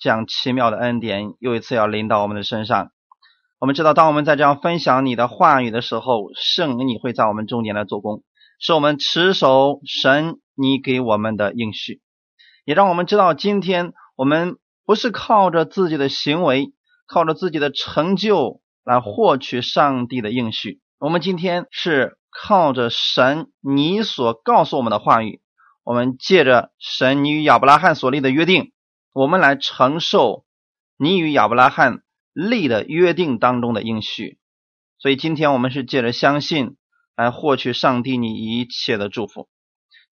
这样奇妙的恩典又一次要临到我们的身上。我们知道，当我们在这样分享你的话语的时候，圣灵你会在我们中间来做工，使我们持守神你给我们的应许，也让我们知道，今天我们不是靠着自己的行为，靠着自己的成就来获取上帝的应许。我们今天是靠着神你所告诉我们的话语，我们借着神你与亚伯拉罕所立的约定，我们来承受你与亚伯拉罕。立的约定当中的应许，所以今天我们是借着相信来获取上帝你一切的祝福。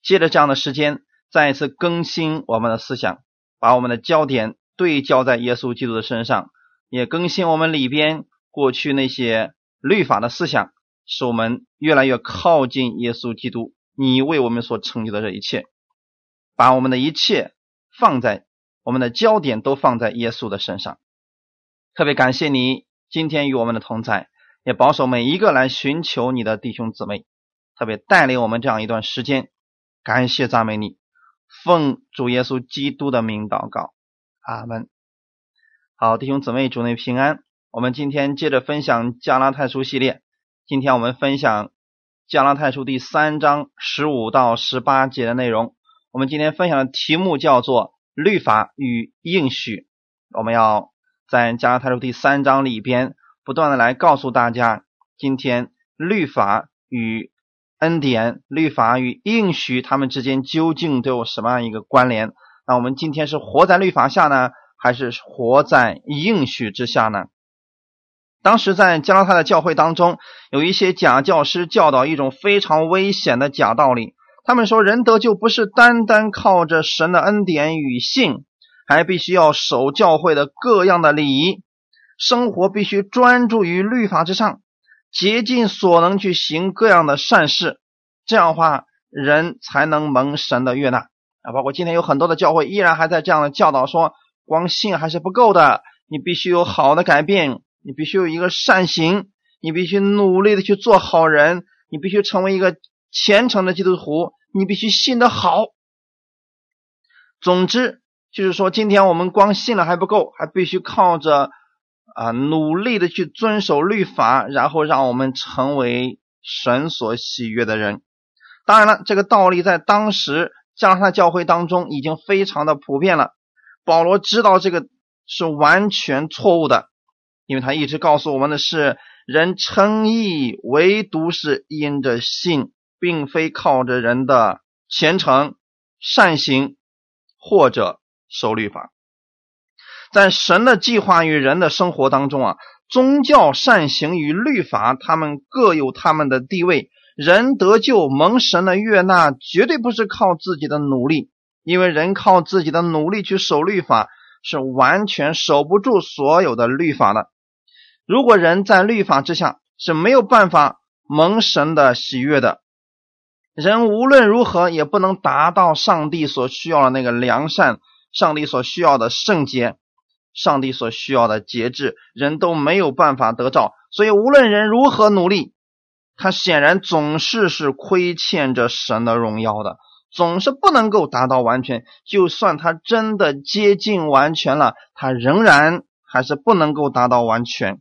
借着这样的时间，再一次更新我们的思想，把我们的焦点对焦在耶稣基督的身上，也更新我们里边过去那些律法的思想，使我们越来越靠近耶稣基督。你为我们所成就的这一切，把我们的一切放在我们的焦点都放在耶稣的身上。特别感谢你今天与我们的同在，也保守每一个来寻求你的弟兄姊妹，特别带领我们这样一段时间。感谢赞美你，奉主耶稣基督的名祷告，阿门。好，弟兄姊妹，主内平安。我们今天接着分享加拉太书系列，今天我们分享加拉太书第三章十五到十八节的内容。我们今天分享的题目叫做“律法与应许”，我们要。在加拉太书第三章里边，不断的来告诉大家，今天律法与恩典、律法与应许，他们之间究竟都有什么样一个关联？那我们今天是活在律法下呢，还是活在应许之下呢？当时在加拉太的教会当中，有一些假教师教导一种非常危险的假道理，他们说人得救不是单单靠着神的恩典与信。还必须要守教会的各样的礼仪，生活必须专注于律法之上，竭尽所能去行各样的善事，这样的话人才能蒙神的悦纳啊！包括今天有很多的教会依然还在这样的教导说，光信还是不够的，你必须有好的改变，你必须有一个善行，你必须努力的去做好人，你必须成为一个虔诚的基督徒，你必须信得好。总之。就是说，今天我们光信了还不够，还必须靠着啊努力的去遵守律法，然后让我们成为神所喜悦的人。当然了，这个道理在当时加拉太教会当中已经非常的普遍了。保罗知道这个是完全错误的，因为他一直告诉我们的是，人称义唯独是因着信，并非靠着人的虔诚善行或者。守律法，在神的计划与人的生活当中啊，宗教善行与律法，他们各有他们的地位。人得救蒙神的悦纳，绝对不是靠自己的努力，因为人靠自己的努力去守律法，是完全守不住所有的律法的。如果人在律法之下是没有办法蒙神的喜悦的，人无论如何也不能达到上帝所需要的那个良善。上帝所需要的圣洁，上帝所需要的节制，人都没有办法得到。所以，无论人如何努力，他显然总是是亏欠着神的荣耀的，总是不能够达到完全。就算他真的接近完全了，他仍然还是不能够达到完全。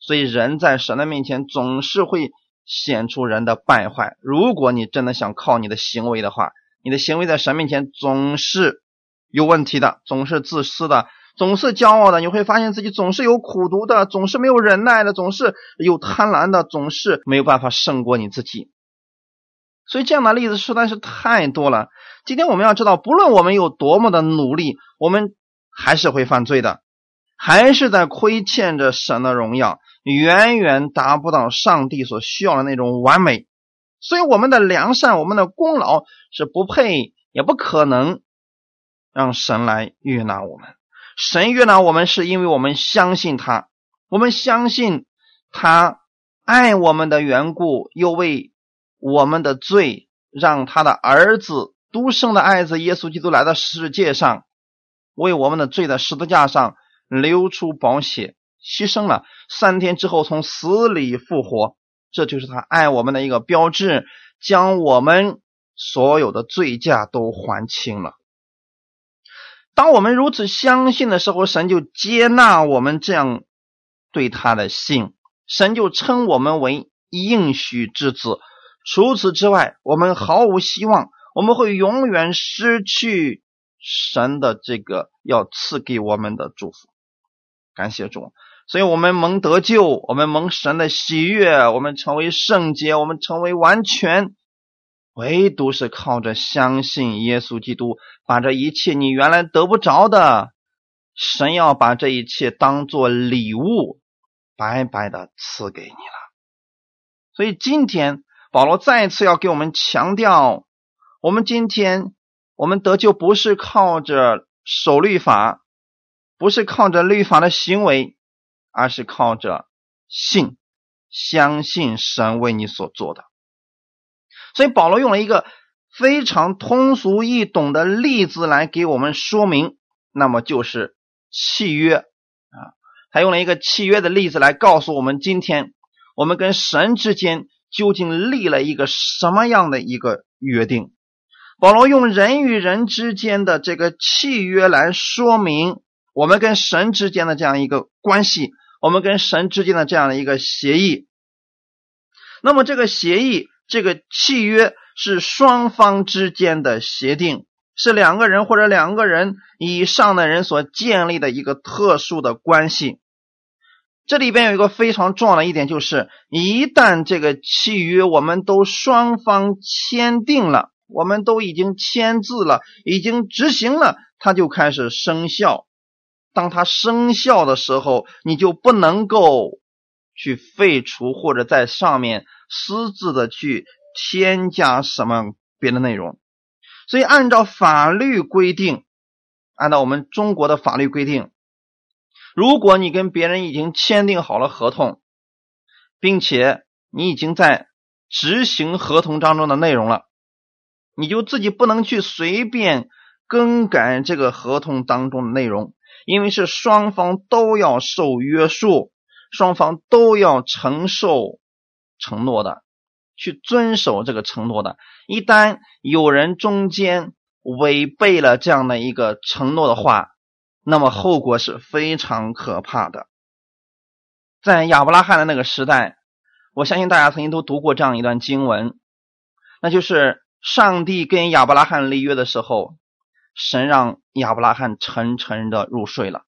所以，人在神的面前总是会显出人的败坏。如果你真的想靠你的行为的话，你的行为在神面前总是。有问题的，总是自私的，总是骄傲的，你会发现自己总是有苦毒的，总是没有忍耐的，总是有贪婪的，总是没有办法胜过你自己。所以这样的例子实在是太多了。今天我们要知道，不论我们有多么的努力，我们还是会犯罪的，还是在亏欠着神的荣耀，远远达不到上帝所需要的那种完美。所以我们的良善，我们的功劳是不配，也不可能。让神来悦纳我们，神悦纳我们是因为我们相信他，我们相信他爱我们的缘故，又为我们的罪让他的儿子独生的爱子耶稣基督来到世界上，为我们的罪在十字架上流出宝血，牺牲了三天之后从死里复活，这就是他爱我们的一个标志，将我们所有的罪驾都还清了。当我们如此相信的时候，神就接纳我们这样对他的信，神就称我们为应许之子。除此之外，我们毫无希望，我们会永远失去神的这个要赐给我们的祝福。感谢主，所以我们蒙得救，我们蒙神的喜悦，我们成为圣洁，我们成为完全。唯独是靠着相信耶稣基督，把这一切你原来得不着的，神要把这一切当做礼物，白白的赐给你了。所以今天保罗再次要给我们强调：我们今天我们得救不是靠着守律法，不是靠着律法的行为，而是靠着信，相信神为你所做的。所以保罗用了一个非常通俗易懂的例子来给我们说明，那么就是契约啊。他用了一个契约的例子来告诉我们，今天我们跟神之间究竟立了一个什么样的一个约定。保罗用人与人之间的这个契约来说明我们跟神之间的这样一个关系，我们跟神之间的这样的一个协议。那么这个协议。这个契约是双方之间的协定，是两个人或者两个人以上的人所建立的一个特殊的关系。这里边有一个非常重要的一点，就是一旦这个契约我们都双方签订了，我们都已经签字了，已经执行了，它就开始生效。当它生效的时候，你就不能够去废除或者在上面。私自的去添加什么别的内容，所以按照法律规定，按照我们中国的法律规定，如果你跟别人已经签订好了合同，并且你已经在执行合同当中的内容了，你就自己不能去随便更改这个合同当中的内容，因为是双方都要受约束，双方都要承受。承诺的，去遵守这个承诺的。一旦有人中间违背了这样的一个承诺的话，那么后果是非常可怕的。在亚伯拉罕的那个时代，我相信大家曾经都读过这样一段经文，那就是上帝跟亚伯拉罕立约的时候，神让亚伯拉罕沉沉的入睡了。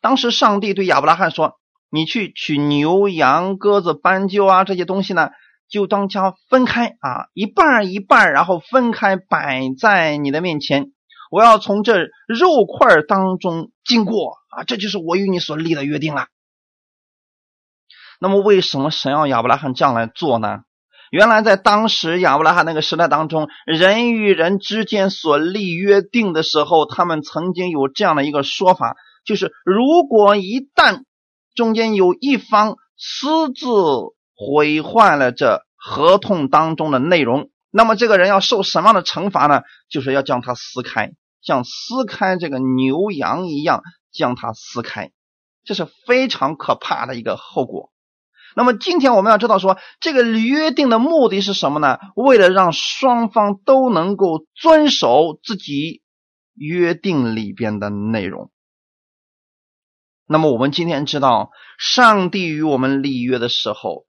当时上帝对亚伯拉罕说。你去取牛羊鸽子斑鸠啊这些东西呢，就当家分开啊，一半一半，然后分开摆在你的面前。我要从这肉块当中经过啊，这就是我与你所立的约定了。那么，为什么神要亚伯拉罕这样来做呢？原来在当时亚伯拉罕那个时代当中，人与人之间所立约定的时候，他们曾经有这样的一个说法，就是如果一旦中间有一方私自毁坏了这合同当中的内容，那么这个人要受什么样的惩罚呢？就是要将它撕开，像撕开这个牛羊一样将它撕开，这是非常可怕的一个后果。那么今天我们要知道说，这个约定的目的是什么呢？为了让双方都能够遵守自己约定里边的内容。那么我们今天知道，上帝与我们立约的时候，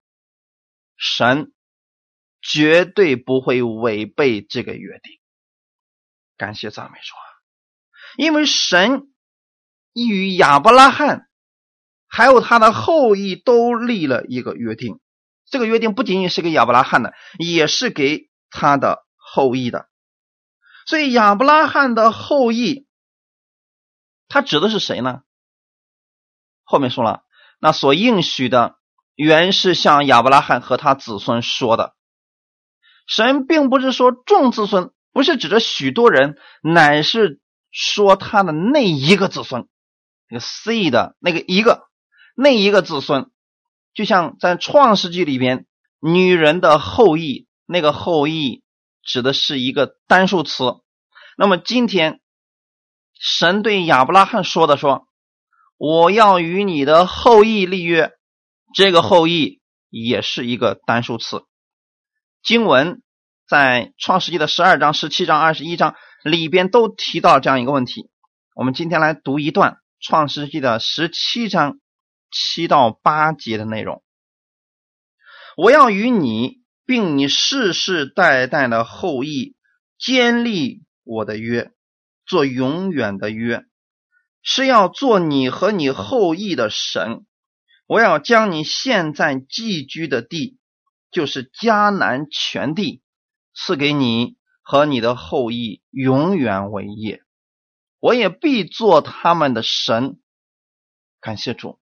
神绝对不会违背这个约定。感谢赞美主！因为神与亚伯拉罕还有他的后裔都立了一个约定，这个约定不仅仅是给亚伯拉罕的，也是给他的后裔的。所以亚伯拉罕的后裔，他指的是谁呢？后面说了，那所应许的原是向亚伯拉罕和他子孙说的。神并不是说众子孙，不是指着许多人，乃是说他的那一个子孙，那个 C 的那个一个那一个子孙，就像在创世纪里边，女人的后裔，那个后裔指的是一个单数词。那么今天神对亚伯拉罕说的说。我要与你的后裔立约，这个后裔也是一个单数词。经文在创世纪的十二章、十七章、二十一章里边都提到这样一个问题。我们今天来读一段《创世纪》的十七章七到八节的内容。我要与你，并你世世代代的后裔，坚立我的约，做永远的约，是要做你和你后裔的神。我要将你现在寄居的地，就是迦南全地，赐给你和你的后裔永远为业。我也必做他们的神。感谢主，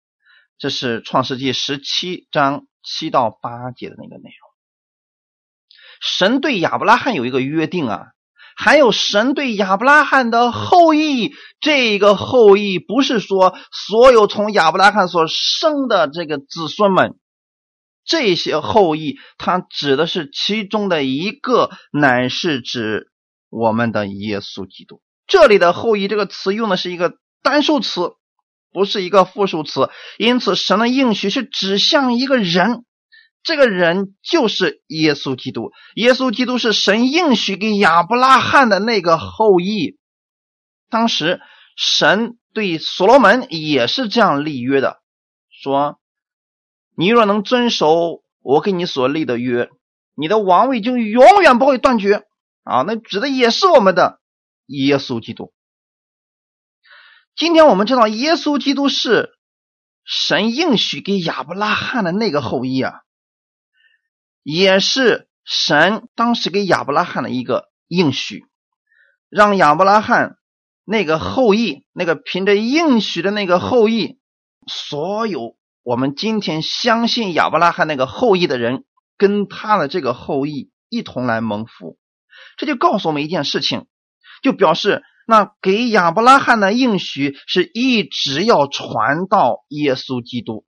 这是创世纪十七章。七到八节的那个内容，神对亚伯拉罕有一个约定啊，还有神对亚伯拉罕的后裔，这个后裔不是说所有从亚伯拉罕所生的这个子孙们，这些后裔，他指的是其中的一个，乃是指我们的耶稣基督。这里的后裔这个词用的是一个单数词。不是一个复数词，因此神的应许是指向一个人，这个人就是耶稣基督。耶稣基督是神应许给亚伯拉罕的那个后裔。当时神对所罗门也是这样立约的，说：“你若能遵守我给你所立的约，你的王位就永远不会断绝。”啊，那指的也是我们的耶稣基督。今天我们知道，耶稣基督是神应许给亚伯拉罕的那个后裔啊，也是神当时给亚伯拉罕的一个应许，让亚伯拉罕那个后裔，那个凭着应许的那个后裔，所有我们今天相信亚伯拉罕那个后裔的人，跟他的这个后裔一同来蒙福，这就告诉我们一件事情，就表示。那给亚伯拉罕的应许是一直要传到耶稣基督，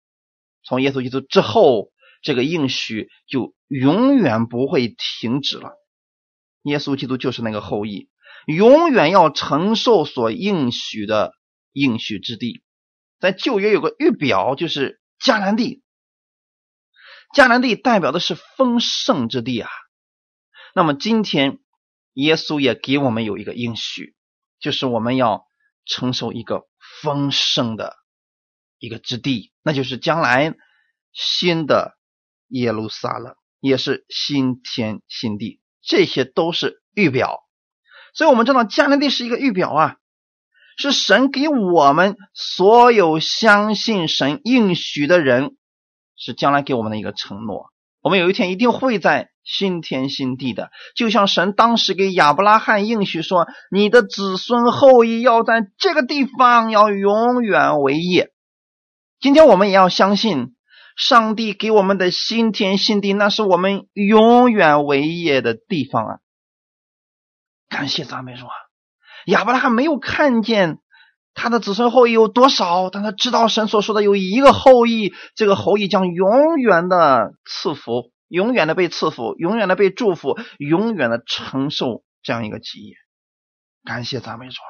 从耶稣基督之后，这个应许就永远不会停止了。耶稣基督就是那个后裔，永远要承受所应许的应许之地。在旧约有个预表，就是迦南地，迦南地代表的是丰盛之地啊。那么今天，耶稣也给我们有一个应许。就是我们要承受一个丰盛的一个之地，那就是将来新的耶路撒冷，也是新天新地，这些都是预表。所以，我们知道迦南地是一个预表啊，是神给我们所有相信神应许的人，是将来给我们的一个承诺。我们有一天一定会在。新天新地的，就像神当时给亚伯拉罕应许说：“你的子孙后裔要在这个地方要永远为业。”今天我们也要相信，上帝给我们的新天新地，那是我们永远为业的地方啊！感谢赞美主啊！亚伯拉罕没有看见他的子孙后裔有多少，但他知道神所说的有一个后裔，这个后裔将永远的赐福。永远的被赐福，永远的被祝福，永远的承受这样一个基业。感谢赞美主啊！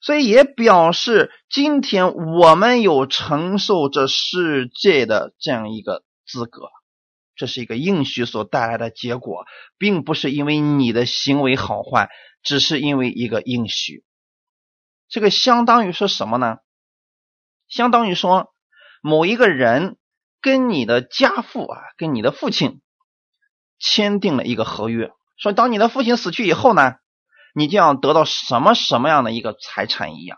所以也表示今天我们有承受这世界的这样一个资格。这是一个应许所带来的结果，并不是因为你的行为好坏，只是因为一个应许。这个相当于说什么呢？相当于说某一个人。跟你的家父啊，跟你的父亲签订了一个合约，说当你的父亲死去以后呢，你就要得到什么什么样的一个财产一样。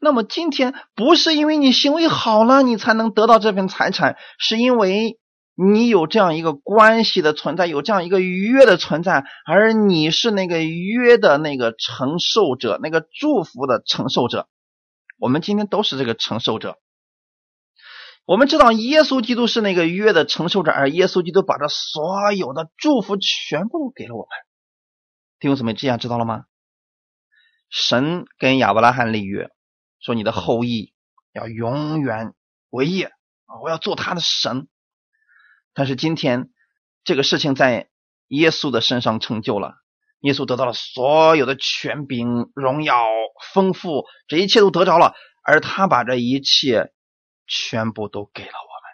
那么今天不是因为你行为好了，你才能得到这份财产，是因为你有这样一个关系的存在，有这样一个约的存在，而你是那个约的那个承受者，那个祝福的承受者。我们今天都是这个承受者。我们知道耶稣基督是那个约的承受者，而耶稣基督把这所有的祝福全部都给了我们。弟兄姊妹，这样知道了吗？神跟亚伯拉罕立约，说你的后裔要永远为业啊，我要做他的神。但是今天这个事情在耶稣的身上成就了，耶稣得到了所有的权柄、荣耀、丰富，这一切都得着了，而他把这一切。全部都给了我们，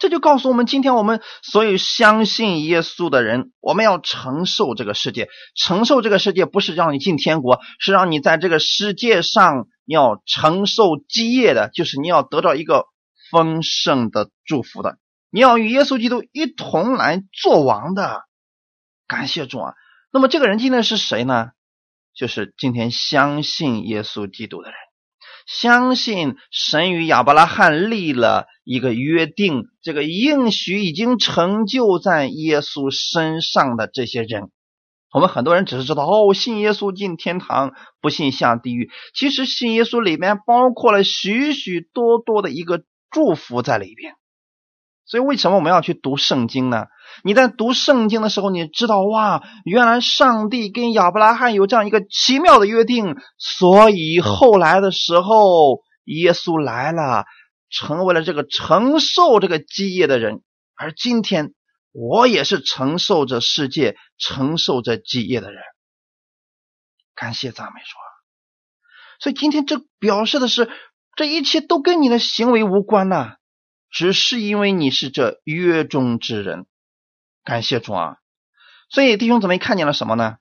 这就告诉我们，今天我们所有相信耶稣的人，我们要承受这个世界。承受这个世界不是让你进天国，是让你在这个世界上要承受基业的，就是你要得到一个丰盛的祝福的。你要与耶稣基督一同来做王的。感谢主啊！那么这个人今天是谁呢？就是今天相信耶稣基督的人。相信神与亚伯拉罕立了一个约定，这个应许已经成就在耶稣身上的这些人，我们很多人只是知道哦，信耶稣进天堂，不信下地狱。其实信耶稣里面包括了许许多多的一个祝福在里边。所以为什么我们要去读圣经呢？你在读圣经的时候，你知道哇，原来上帝跟亚伯拉罕有这样一个奇妙的约定，所以后来的时候，耶稣来了，成为了这个承受这个基业的人。而今天，我也是承受着世界、承受着基业的人。感谢赞美主。所以今天这表示的是，这一切都跟你的行为无关呐，只是因为你是这约中之人。感谢主啊！所以弟兄姊妹看见了什么呢？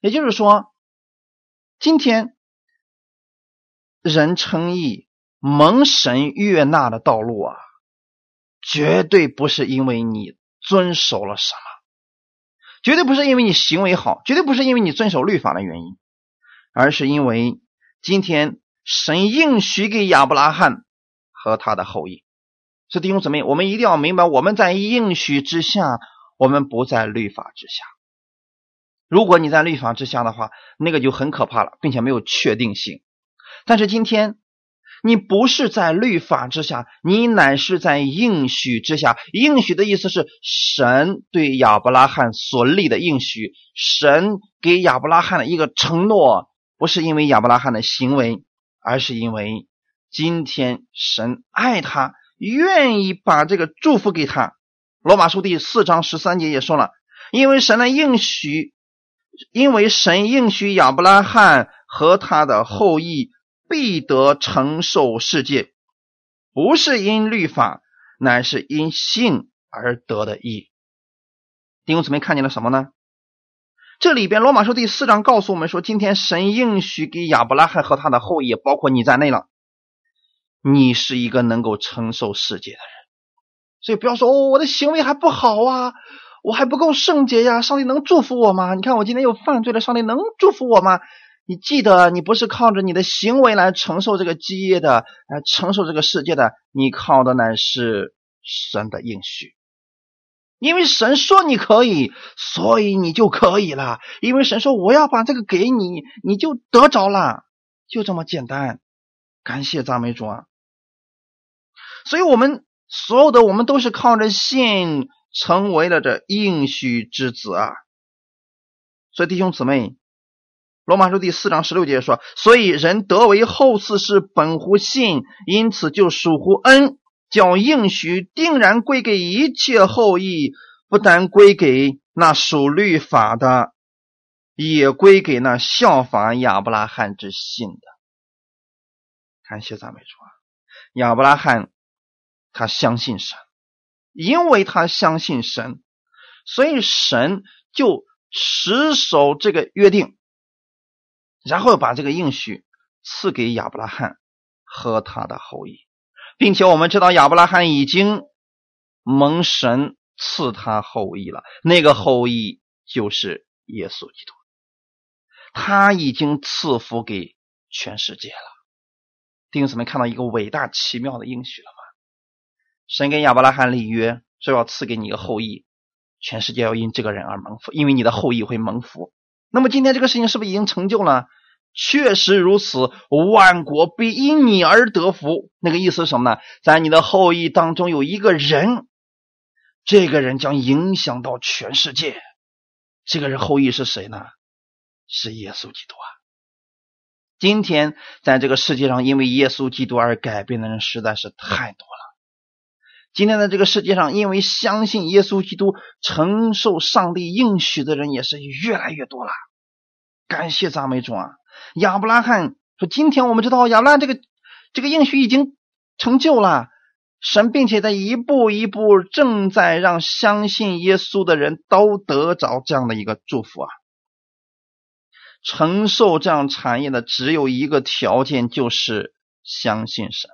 也就是说，今天人称义、蒙神悦纳的道路啊，绝对不是因为你遵守了什么，绝对不是因为你行为好，绝对不是因为你遵守律法的原因，而是因为今天神应许给亚伯拉罕和他的后裔。所以弟兄姊妹，我们一定要明白，我们在应许之下。我们不在律法之下。如果你在律法之下的话，那个就很可怕了，并且没有确定性。但是今天你不是在律法之下，你乃是在应许之下。应许的意思是神对亚伯拉罕所立的应许，神给亚伯拉罕的一个承诺，不是因为亚伯拉罕的行为，而是因为今天神爱他，愿意把这个祝福给他。罗马书第四章十三节也说了，因为神的应许，因为神应许亚伯拉罕和他的后裔必得承受世界，不是因律法，乃是因信而得的义。弟兄姊妹看见了什么呢？这里边罗马书第四章告诉我们说，今天神应许给亚伯拉罕和他的后裔，包括你在内了，你是一个能够承受世界的人。所以不要说哦，我的行为还不好啊，我还不够圣洁呀，上帝能祝福我吗？你看我今天又犯罪了，上帝能祝福我吗？你记得，你不是靠着你的行为来承受这个基业的，来承受这个世界的，你靠的乃是神的应许。因为神说你可以，所以你就可以了。因为神说我要把这个给你，你就得着了，就这么简单。感谢赞美主啊！所以我们。所有的我们都是靠着信成为了这应许之子啊！所以弟兄姊妹，罗马书第四章十六节说：“所以人得为后嗣是本乎信，因此就属乎恩，叫应许定然归给一切后裔，不单归给那属律法的，也归给那效法亚伯拉罕之信的。”感谢赞美主啊！亚伯拉罕。他相信神，因为他相信神，所以神就持守这个约定，然后把这个应许赐给亚伯拉罕和他的后裔，并且我们知道亚伯拉罕已经蒙神赐他后裔了，那个后裔就是耶稣基督，他已经赐福给全世界了。弟兄姊妹，看到一个伟大奇妙的应许了吗？神跟亚伯拉罕立约，说要赐给你一个后裔，全世界要因这个人而蒙福，因为你的后裔会蒙福。那么今天这个事情是不是已经成就了？确实如此，万国必因你而得福。那个意思是什么呢？在你的后裔当中有一个人，这个人将影响到全世界。这个人后裔是谁呢？是耶稣基督啊！今天在这个世界上，因为耶稣基督而改变的人实在是太多了。今天在这个世界上，因为相信耶稣基督承受上帝应许的人也是越来越多了。感谢赞美主啊！亚伯拉罕说：“今天我们知道亚伯拉罕这个这个应许已经成就了，神并且在一步一步正在让相信耶稣的人都得着这样的一个祝福啊！承受这样产业的只有一个条件，就是相信神。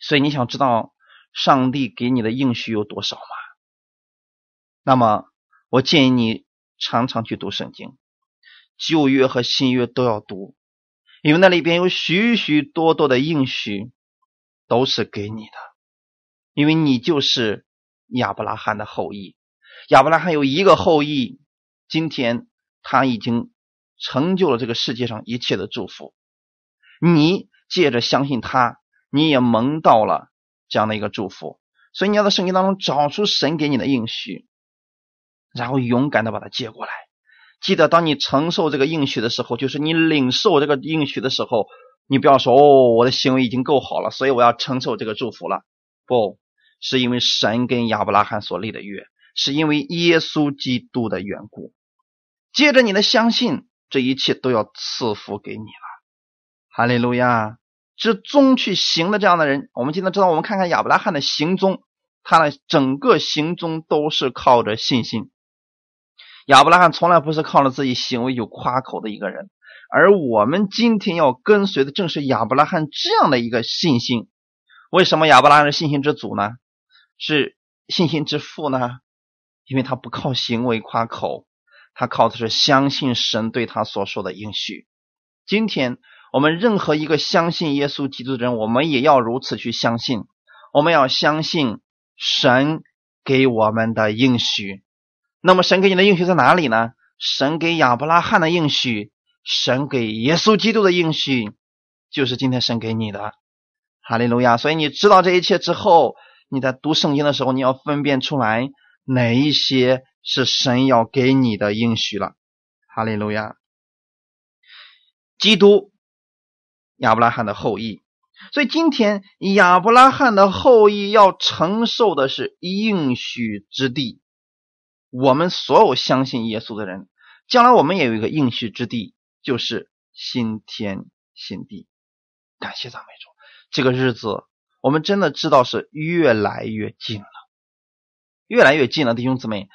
所以你想知道上帝给你的应许有多少吗？那么我建议你常常去读圣经，旧约和新约都要读，因为那里边有许许多多的应许都是给你的，因为你就是亚伯拉罕的后裔。亚伯拉罕有一个后裔，今天他已经。成就了这个世界上一切的祝福，你借着相信他，你也蒙到了这样的一个祝福。所以你要在圣经当中找出神给你的应许，然后勇敢的把它接过来。记得当你承受这个应许的时候，就是你领受这个应许的时候，你不要说哦，我的行为已经够好了，所以我要承受这个祝福了。不是因为神跟亚伯拉罕所立的约，是因为耶稣基督的缘故。接着你的相信。这一切都要赐福给你了，哈利路亚！是宗去行的这样的人，我们今天知道，我们看看亚伯拉罕的行踪，他的整个行踪都是靠着信心。亚伯拉罕从来不是靠着自己行为就夸口的一个人，而我们今天要跟随的正是亚伯拉罕这样的一个信心。为什么亚伯拉罕是信心之祖呢？是信心之父呢？因为他不靠行为夸口。他靠的是相信神对他所说的应许。今天我们任何一个相信耶稣基督的人，我们也要如此去相信。我们要相信神给我们的应许。那么神给你的应许在哪里呢？神给亚伯拉罕的应许，神给耶稣基督的应许，就是今天神给你的。哈利路亚！所以你知道这一切之后，你在读圣经的时候，你要分辨出来哪一些。是神要给你的应许了，哈利路亚！基督，亚伯拉罕的后裔，所以今天亚伯拉罕的后裔要承受的是应许之地。我们所有相信耶稣的人，将来我们也有一个应许之地，就是新天新地。感谢赞美主，这个日子我们真的知道是越来越近了，越来越近了，弟兄姊妹。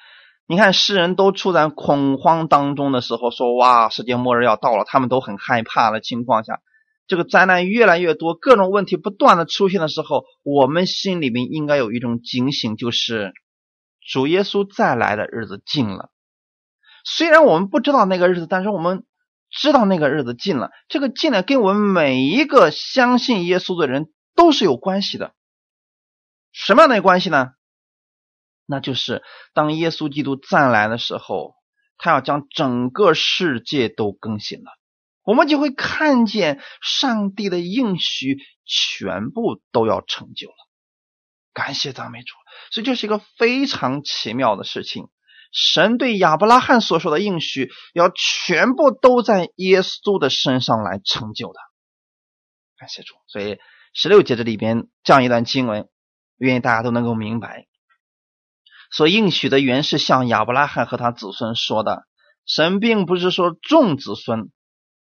你看，世人都处在恐慌当中的时候，说：“哇，世界末日要到了。”他们都很害怕的情况下，这个灾难越来越多，各种问题不断的出现的时候，我们心里面应该有一种警醒，就是主耶稣再来的日子近了。虽然我们不知道那个日子，但是我们知道那个日子近了。这个近了，跟我们每一个相信耶稣的人都是有关系的。什么样的关系呢？那就是当耶稣基督再来的时候，他要将整个世界都更新了，我们就会看见上帝的应许全部都要成就了。感谢赞美主，所以这是一个非常奇妙的事情。神对亚伯拉罕所说的应许，要全部都在耶稣的身上来成就的。感谢主，所以十六节这里边这样一段经文，愿意大家都能够明白。所应许的原是向亚伯拉罕和他子孙说的，神并不是说众子孙，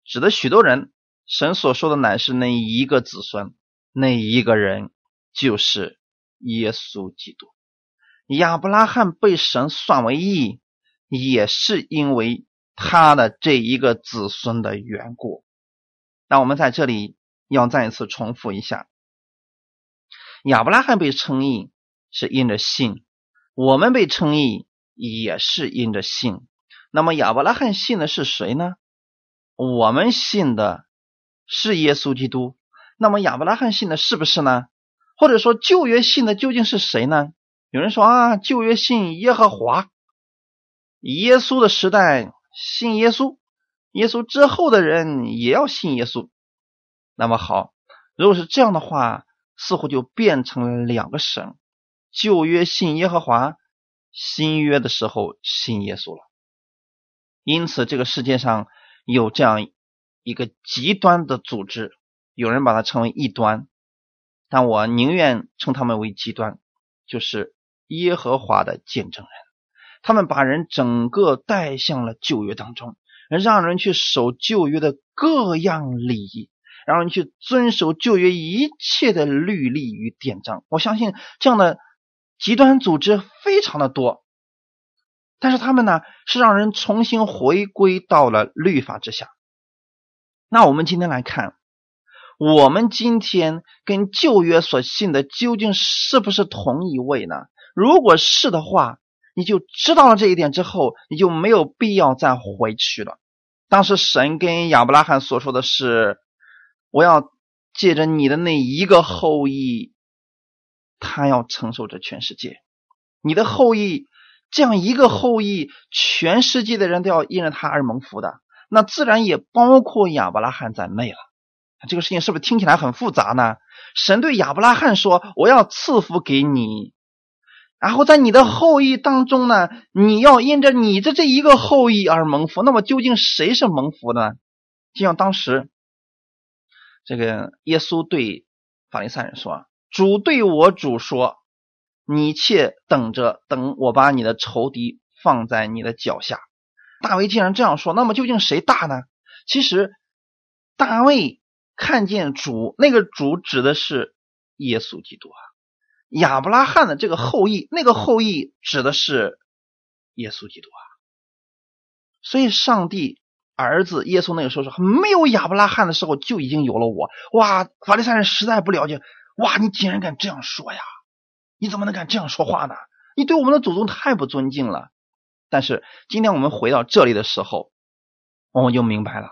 指的许多人。神所说的乃是那一个子孙，那一个人就是耶稣基督。亚伯拉罕被神算为义，也是因为他的这一个子孙的缘故。那我们在这里要再一次重复一下：亚伯拉罕被称义是因着信。我们被称义也是因着信，那么亚伯拉罕信的是谁呢？我们信的是耶稣基督。那么亚伯拉罕信的是不是呢？或者说旧约信的究竟是谁呢？有人说啊，旧约信耶和华，耶稣的时代信耶稣，耶稣之后的人也要信耶稣。那么好，如果是这样的话，似乎就变成了两个神。旧约信耶和华，新约的时候信耶稣了。因此，这个世界上有这样一个极端的组织，有人把它称为异端，但我宁愿称他们为极端，就是耶和华的见证人。他们把人整个带向了旧约当中，让人去守旧约的各样礼仪，然后去遵守旧约一切的律例与典章。我相信这样的极端组织非常的多，但是他们呢是让人重新回归到了律法之下。那我们今天来看，我们今天跟旧约所信的究竟是不是同一位呢？如果是的话，你就知道了这一点之后，你就没有必要再回去了。当时神跟亚伯拉罕所说的是：“我要借着你的那一个后裔，他要承受着全世界。你的后裔，这样一个后裔，全世界的人都要因着他而蒙福的。那自然也包括亚伯拉罕在内了。这个事情是不是听起来很复杂呢？神对亚伯拉罕说：‘我要赐福给你。’”然后在你的后裔当中呢，你要因着你的这一个后裔而蒙福。那么究竟谁是蒙福呢？就像当时这个耶稣对法利赛人说：“主对我主说，你且等着，等我把你的仇敌放在你的脚下。”大卫既然这样说，那么究竟谁大呢？其实大卫看见主，那个主指的是耶稣基督啊。亚伯拉罕的这个后裔，那个后裔指的是耶稣基督啊。所以，上帝儿子耶稣那个时候说，没有亚伯拉罕的时候就已经有了我。哇，法利赛人实在不了解。哇，你竟然敢这样说呀？你怎么能敢这样说话呢？你对我们的祖宗太不尊敬了。但是今天我们回到这里的时候，我们就明白了，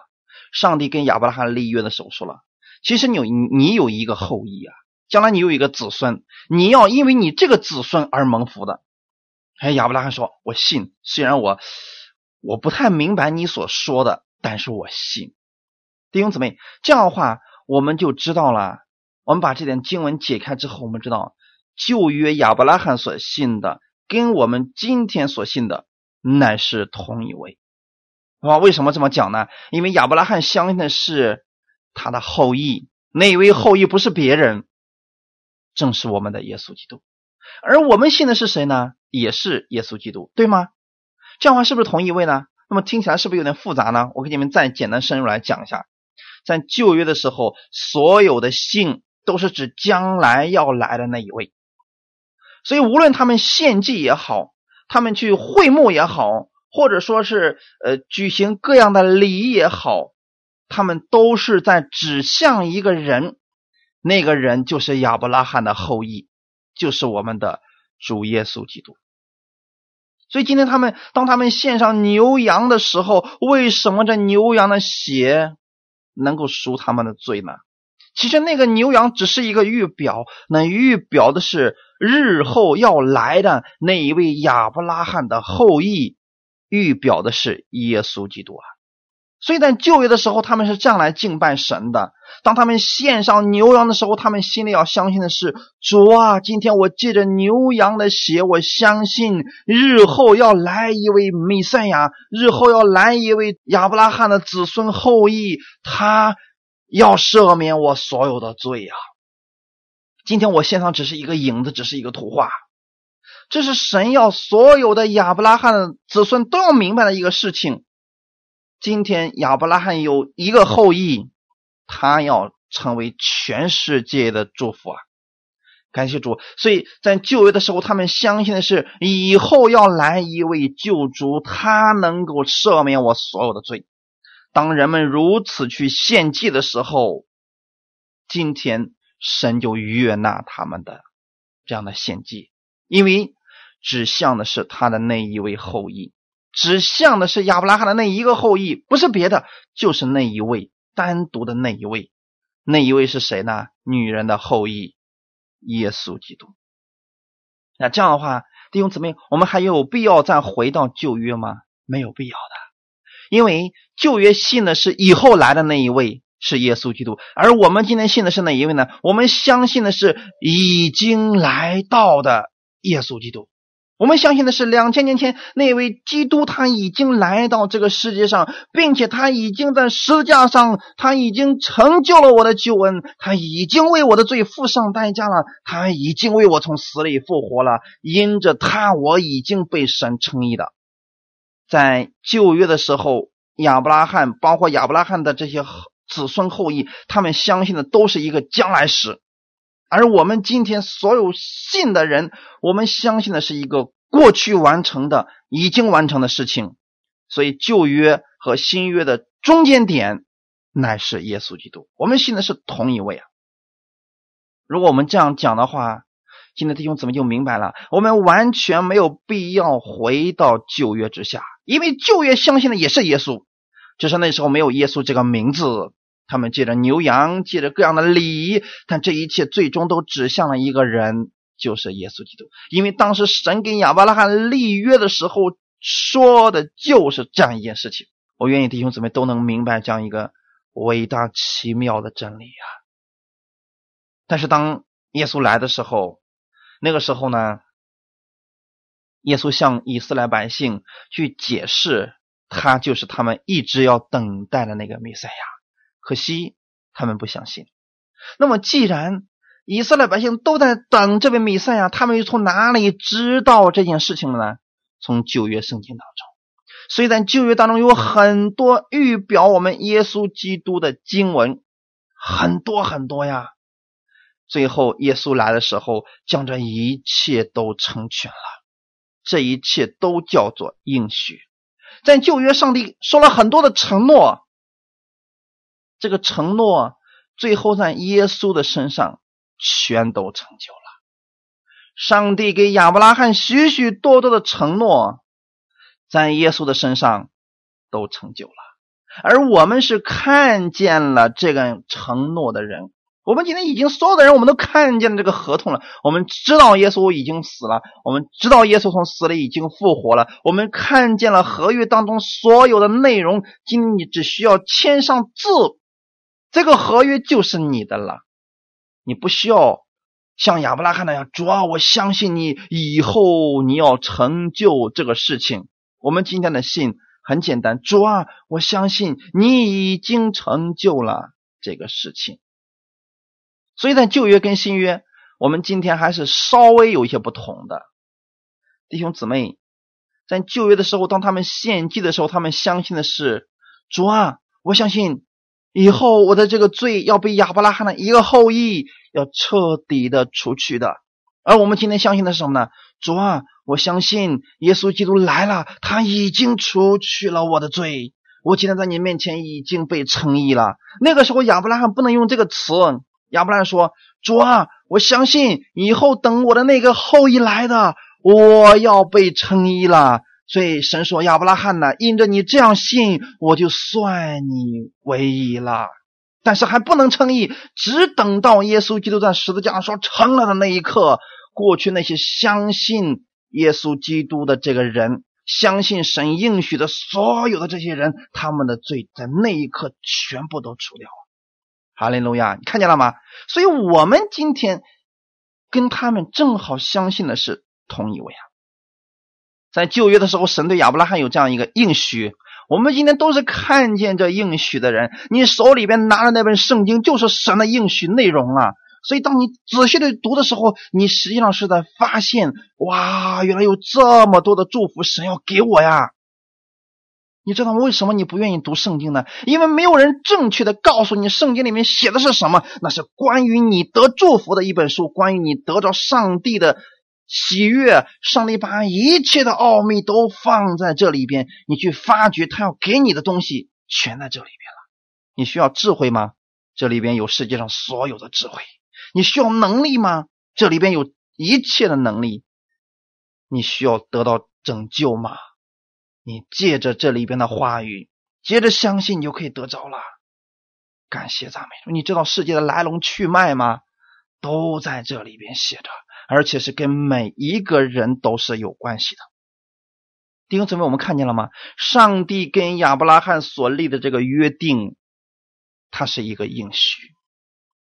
上帝跟亚伯拉罕立约的时候说了，其实你有你有一个后裔啊。将来你有一个子孙，你要因为你这个子孙而蒙福的。哎，亚伯拉罕说：“我信，虽然我我不太明白你所说的，但是我信。”弟兄姊妹，这样的话我们就知道了。我们把这点经文解开之后，我们知道旧约亚伯拉罕所信的，跟我们今天所信的乃是同一位。啊，为什么这么讲呢？因为亚伯拉罕相信的是他的后裔，那一位后裔不是别人。正是我们的耶稣基督，而我们信的是谁呢？也是耶稣基督，对吗？这样话是不是同一位呢？那么听起来是不是有点复杂呢？我给你们再简单深入来讲一下，在旧约的时候，所有的信都是指将来要来的那一位，所以无论他们献祭也好，他们去会幕也好，或者说是呃举行各样的礼也好，他们都是在指向一个人。那个人就是亚伯拉罕的后裔，就是我们的主耶稣基督。所以今天他们当他们献上牛羊的时候，为什么这牛羊的血能够赎他们的罪呢？其实那个牛羊只是一个预表，那预表的是日后要来的那一位亚伯拉罕的后裔，预表的是耶稣基督啊。所以在旧约的时候，他们是这样来敬拜神的。当他们献上牛羊的时候，他们心里要相信的是：主啊，今天我借着牛羊的血，我相信日后要来一位弥赛亚，日后要来一位亚伯拉罕的子孙后裔，他要赦免我所有的罪啊！今天我献上只是一个影子，只是一个图画，这是神要所有的亚伯拉罕的子孙都要明白的一个事情。今天亚伯拉罕有一个后裔，他要成为全世界的祝福啊！感谢主。所以在旧约的时候，他们相信的是以后要来一位救主，他能够赦免我所有的罪。当人们如此去献祭的时候，今天神就悦纳他们的这样的献祭，因为指向的是他的那一位后裔。指向的是亚伯拉罕的那一个后裔，不是别的，就是那一位单独的那一位。那一位是谁呢？女人的后裔，耶稣基督。那这样的话，弟兄姊妹，我们还有必要再回到旧约吗？没有必要的，因为旧约信的是以后来的那一位是耶稣基督，而我们今天信的是哪一位呢？我们相信的是已经来到的耶稣基督。我们相信的是，两千年前那位基督他已经来到这个世界上，并且他已经在十字架上，他已经成就了我的救恩，他已经为我的罪付上代价了，他已经为我从死里复活了。因着他，我已经被神称义的。在旧约的时候，亚伯拉罕，包括亚伯拉罕的这些子孙后裔，他们相信的都是一个将来时。而我们今天所有信的人，我们相信的是一个过去完成的、已经完成的事情。所以旧约和新约的中间点乃是耶稣基督，我们信的是同一位啊。如果我们这样讲的话，今天弟兄姊妹就明白了，我们完全没有必要回到旧约之下，因为旧约相信的也是耶稣，只是那时候没有耶稣这个名字。他们借着牛羊，借着各样的礼仪，但这一切最终都指向了一个人，就是耶稣基督。因为当时神跟亚伯拉罕立约的时候说的就是这样一件事情。我愿意弟兄姊妹都能明白这样一个伟大奇妙的真理啊！但是当耶稣来的时候，那个时候呢，耶稣向以色列百姓去解释，他就是他们一直要等待的那个弥赛亚。可惜他们不相信。那么，既然以色列百姓都在等这位弥赛亚，他们又从哪里知道这件事情的呢？从旧约圣经当中。所以在旧约当中有很多预表我们耶稣基督的经文，很多很多呀。最后耶稣来的时候，将这一切都成全了。这一切都叫做应许。在旧约，上帝说了很多的承诺。这个承诺最后在耶稣的身上全都成就了。上帝给亚伯拉罕许许多多的承诺，在耶稣的身上都成就了。而我们是看见了这个承诺的人。我们今天已经所有的人，我们都看见了这个合同了。我们知道耶稣已经死了，我们知道耶稣从死里已经复活了。我们看见了合约当中所有的内容。今天你只需要签上字。这个合约就是你的了，你不需要像亚伯拉罕那样。主啊，我相信你，以后你要成就这个事情。我们今天的信很简单，主啊，我相信你已经成就了这个事情。所以在旧约跟新约，我们今天还是稍微有一些不同的。弟兄姊妹，在旧约的时候，当他们献祭的时候，他们相信的是主啊，我相信。以后我的这个罪要被亚伯拉罕的一个后裔要彻底的除去的，而我们今天相信的是什么呢？主啊，我相信耶稣基督来了，他已经除去了我的罪，我今天在你面前已经被称义了。那个时候亚伯拉罕不能用这个词，亚伯拉罕说：“主啊，我相信以后等我的那个后裔来的，我要被称义了。”所以神说：“亚伯拉罕呢，因着你这样信，我就算你为义了。但是还不能称义，只等到耶稣基督在十字架上说成了的那一刻，过去那些相信耶稣基督的这个人，相信神应许的所有的这些人，他们的罪在那一刻全部都除掉了。哈利路亚，你看见了吗？所以我们今天跟他们正好相信的是同一位啊。”在旧约的时候，神对亚伯拉罕有这样一个应许。我们今天都是看见这应许的人。你手里边拿着那本圣经，就是神的应许内容啊。所以，当你仔细的读的时候，你实际上是在发现：哇，原来有这么多的祝福，神要给我呀！你知道为什么你不愿意读圣经呢？因为没有人正确的告诉你圣经里面写的是什么。那是关于你得祝福的一本书，关于你得着上帝的。喜悦，上帝把一切的奥秘都放在这里边，你去发掘他要给你的东西，全在这里边了。你需要智慧吗？这里边有世界上所有的智慧。你需要能力吗？这里边有一切的能力。你需要得到拯救吗？你借着这里边的话语，接着相信，你就可以得着了。感谢赞美。你知道世界的来龙去脉吗？都在这里边写着。而且是跟每一个人都是有关系的。弟兄姊妹，我们看见了吗？上帝跟亚伯拉罕所立的这个约定，它是一个应许，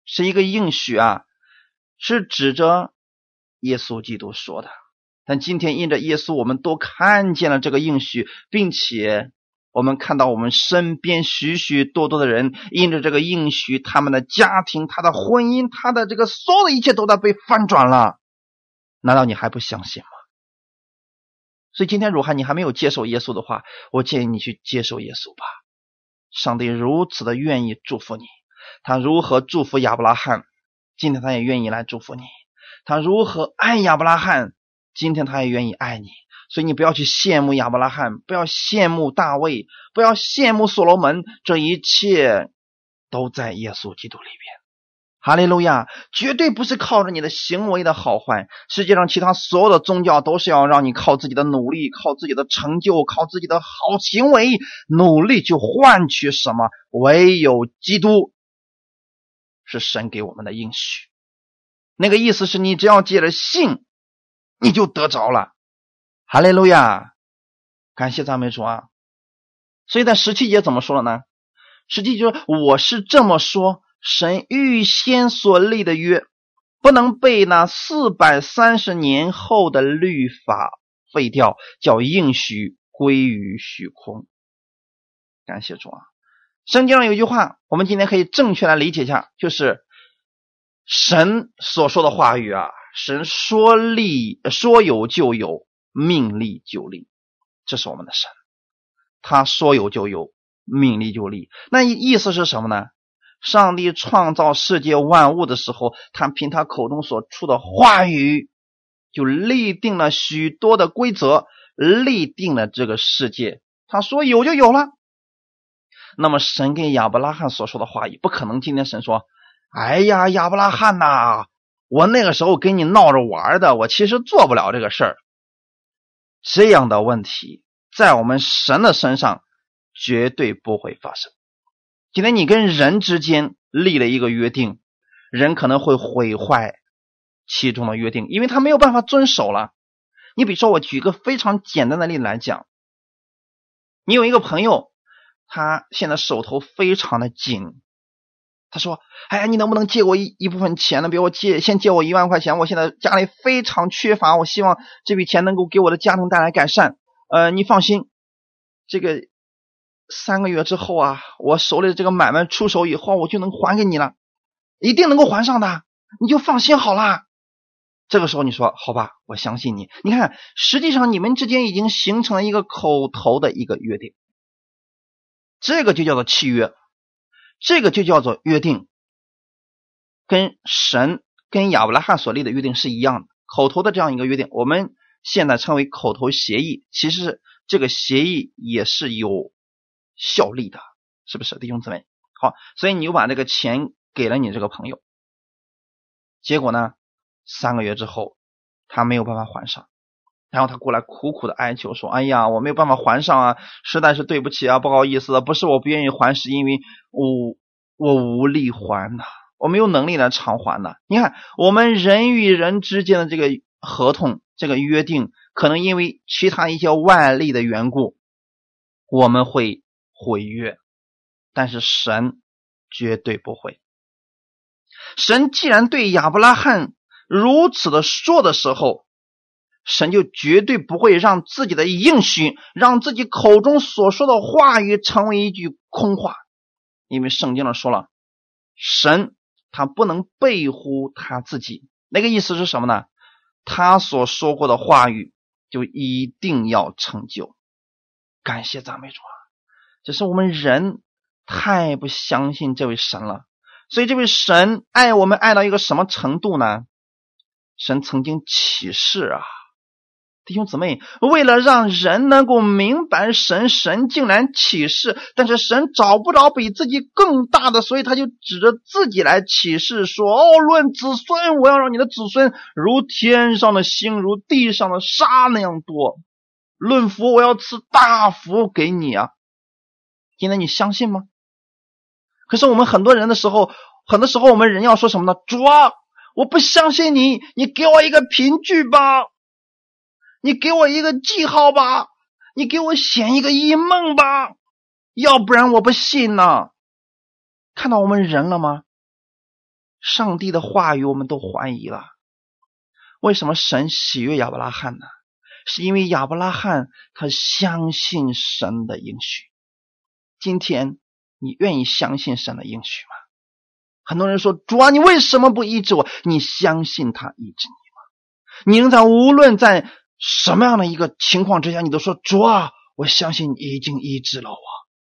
是一个应许啊，是指着耶稣基督说的。但今天因着耶稣，我们都看见了这个应许，并且我们看到我们身边许许多多的人因着这个应许，他们的家庭、他的婚姻、他的这个所有的一切都在被翻转了。难道你还不相信吗？所以今天，如汉你还没有接受耶稣的话，我建议你去接受耶稣吧。上帝如此的愿意祝福你，他如何祝福亚伯拉罕，今天他也愿意来祝福你。他如何爱亚伯拉罕，今天他也愿意爱你。所以你不要去羡慕亚伯拉罕，不要羡慕大卫，不要羡慕所罗门，这一切都在耶稣基督里边。哈利路亚！绝对不是靠着你的行为的好坏。世界上其他所有的宗教都是要让你靠自己的努力、靠自己的成就、靠自己的好行为努力去换取什么。唯有基督是神给我们的应许。那个意思是你只要借着信，你就得着了。哈利路亚！感谢赞美主啊！所以在十七节怎么说了呢？实际就是我是这么说。神预先所立的约，不能被那四百三十年后的律法废掉，叫应许归于虚空。感谢主啊！圣经上有句话，我们今天可以正确来理解一下，就是神所说的话语啊，神说立说有就有，命立就立，这是我们的神，他说有就有，命立就立。那意思是什么呢？上帝创造世界万物的时候，他凭他口中所出的话语，就立定了许多的规则，立定了这个世界。他说有就有了。那么神跟亚伯拉罕所说的话语，不可能今天神说：“哎呀，亚伯拉罕呐，我那个时候跟你闹着玩的，我其实做不了这个事儿。”这样的问题在我们神的身上绝对不会发生。今天你跟人之间立了一个约定，人可能会毁坏其中的约定，因为他没有办法遵守了。你比如说，我举个非常简单的例子来讲，你有一个朋友，他现在手头非常的紧，他说：“哎呀，你能不能借我一一部分钱呢？比如我借，先借我一万块钱，我现在家里非常缺乏，我希望这笔钱能够给我的家庭带来改善。呃，你放心，这个。”三个月之后啊，我手里的这个买卖出手以后，我就能还给你了，一定能够还上的，你就放心好了。这个时候你说好吧，我相信你。你看，实际上你们之间已经形成了一个口头的一个约定，这个就叫做契约，这个就叫做约定，跟神跟亚伯拉罕所立的约定是一样的，口头的这样一个约定，我们现在称为口头协议。其实这个协议也是有。效力的，是不是弟兄姊妹？好，所以你又把这个钱给了你这个朋友，结果呢，三个月之后他没有办法还上，然后他过来苦苦的哀求说：“哎呀，我没有办法还上啊，实在是对不起啊，不好意思，不是我不愿意还，是因为我我无力还呐，我没有能力来偿还呐。你看，我们人与人之间的这个合同、这个约定，可能因为其他一些外力的缘故，我们会。毁约，但是神绝对不会。神既然对亚伯拉罕如此的说的时候，神就绝对不会让自己的应许，让自己口中所说的话语成为一句空话。因为圣经上说了，神他不能背乎他自己。那个意思是什么呢？他所说过的话语就一定要成就。感谢赞美主啊！只是我们人太不相信这位神了，所以这位神爱我们爱到一个什么程度呢？神曾经启示啊，弟兄姊妹，为了让人能够明白神，神竟然启示，但是神找不着比自己更大的，所以他就指着自己来启示说：“哦，论子孙，我要让你的子孙如天上的星，如地上的沙那样多；论福，我要赐大福给你啊。”今天你相信吗？可是我们很多人的时候，很多时候我们人要说什么呢？主啊，我不相信你，你给我一个凭据吧，你给我一个记号吧，你给我显一个异梦吧，要不然我不信呢。看到我们人了吗？上帝的话语我们都怀疑了。为什么神喜悦亚伯拉罕呢？是因为亚伯拉罕他相信神的应许。今天你愿意相信神的应许吗？很多人说主啊，你为什么不医治我？你相信他医治你吗？你能在无论在什么样的一个情况之下，你都说主啊，我相信你已经医治了我。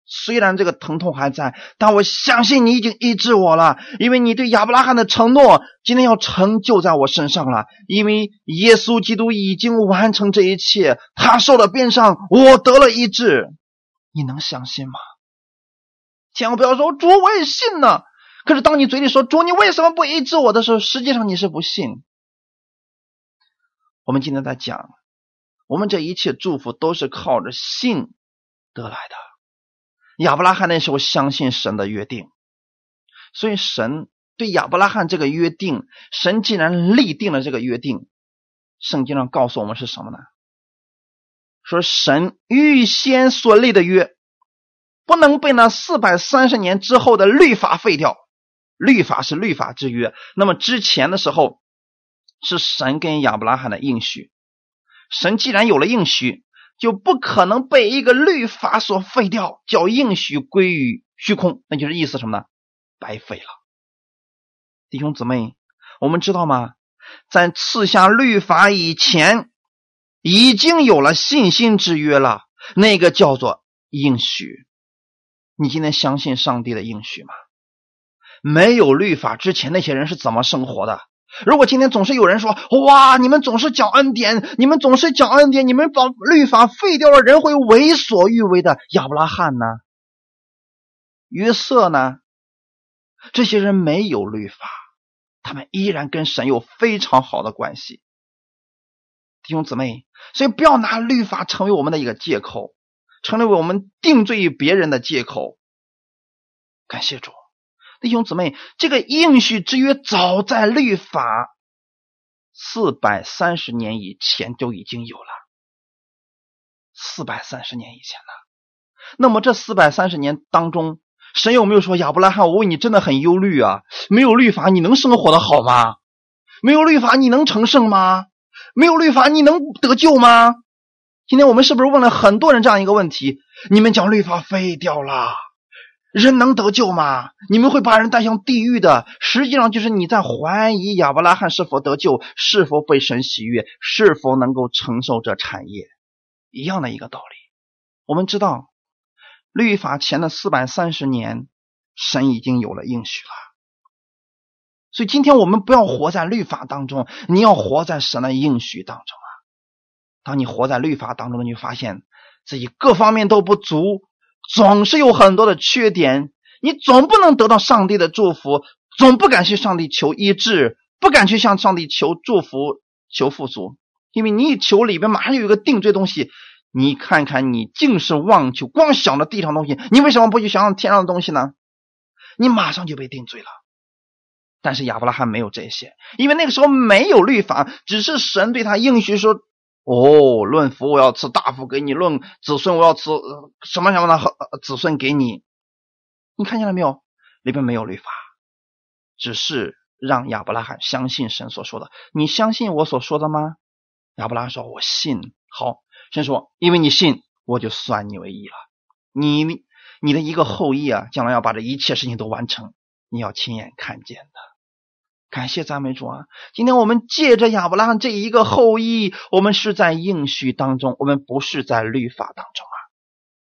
虽然这个疼痛还在，但我相信你已经医治我了，因为你对亚伯拉罕的承诺今天要成就在我身上了。因为耶稣基督已经完成这一切，他受了鞭伤，我得了医治。你能相信吗？千万不要说主，我也信呢。可是当你嘴里说主，你为什么不医治我的时候，实际上你是不信。我们今天在讲，我们这一切祝福都是靠着信得来的。亚伯拉罕那时候相信神的约定，所以神对亚伯拉罕这个约定，神既然立定了这个约定，圣经上告诉我们是什么呢？说神预先所立的约，不能被那四百三十年之后的律法废掉。律法是律法之约，那么之前的时候是神跟亚伯拉罕的应许，神既然有了应许。就不可能被一个律法所废掉，叫应许归于虚空，那就是意思什么呢？白费了。弟兄姊妹，我们知道吗？在赐下律法以前，已经有了信心之约了，那个叫做应许。你今天相信上帝的应许吗？没有律法之前，那些人是怎么生活的？如果今天总是有人说哇，你们总是讲恩典，你们总是讲恩典，你们把律法废掉了，人会为所欲为的。亚伯拉罕呢？约瑟呢？这些人没有律法，他们依然跟神有非常好的关系。弟兄姊妹，所以不要拿律法成为我们的一个借口，成为我们定罪于别人的借口。感谢主。弟兄姊妹，这个应许之约早在律法四百三十年以前就已经有了。四百三十年以前呢？那么这四百三十年当中，神有没有说亚伯拉罕，我为你真的很忧虑啊？没有律法，你能生活的好吗？没有律法，你能成圣吗？没有律法，你能得救吗？今天我们是不是问了很多人这样一个问题？你们将律法废掉了？人能得救吗？你们会把人带向地狱的。实际上就是你在怀疑亚伯拉罕是否得救，是否被神喜悦，是否能够承受这产业，一样的一个道理。我们知道，律法前的四百三十年，神已经有了应许了。所以今天我们不要活在律法当中，你要活在神的应许当中！当你活在律法当中，你就发现自己各方面都不足。总是有很多的缺点，你总不能得到上帝的祝福，总不敢去上帝求医治，不敢去向上帝求祝福、求富足，因为你一求里边马上有一个定罪东西，你看看你净是妄求，光想着地上东西，你为什么不去想想天上的东西呢？你马上就被定罪了。但是亚伯拉罕没有这些，因为那个时候没有律法，只是神对他应许说。哦，论福我要赐大福给你，论子孙我要赐什么什么的子孙给你。你看见了没有？里边没有律法，只是让亚伯拉罕相信神所说的。你相信我所说的吗？亚伯拉罕说：“我信。”好，神说：“因为你信，我就算你为义了。你你的一个后裔啊，将来要把这一切事情都完成，你要亲眼看见的。”感谢赞美主啊！今天我们借着亚伯拉罕这一个后裔，我们是在应许当中，我们不是在律法当中啊！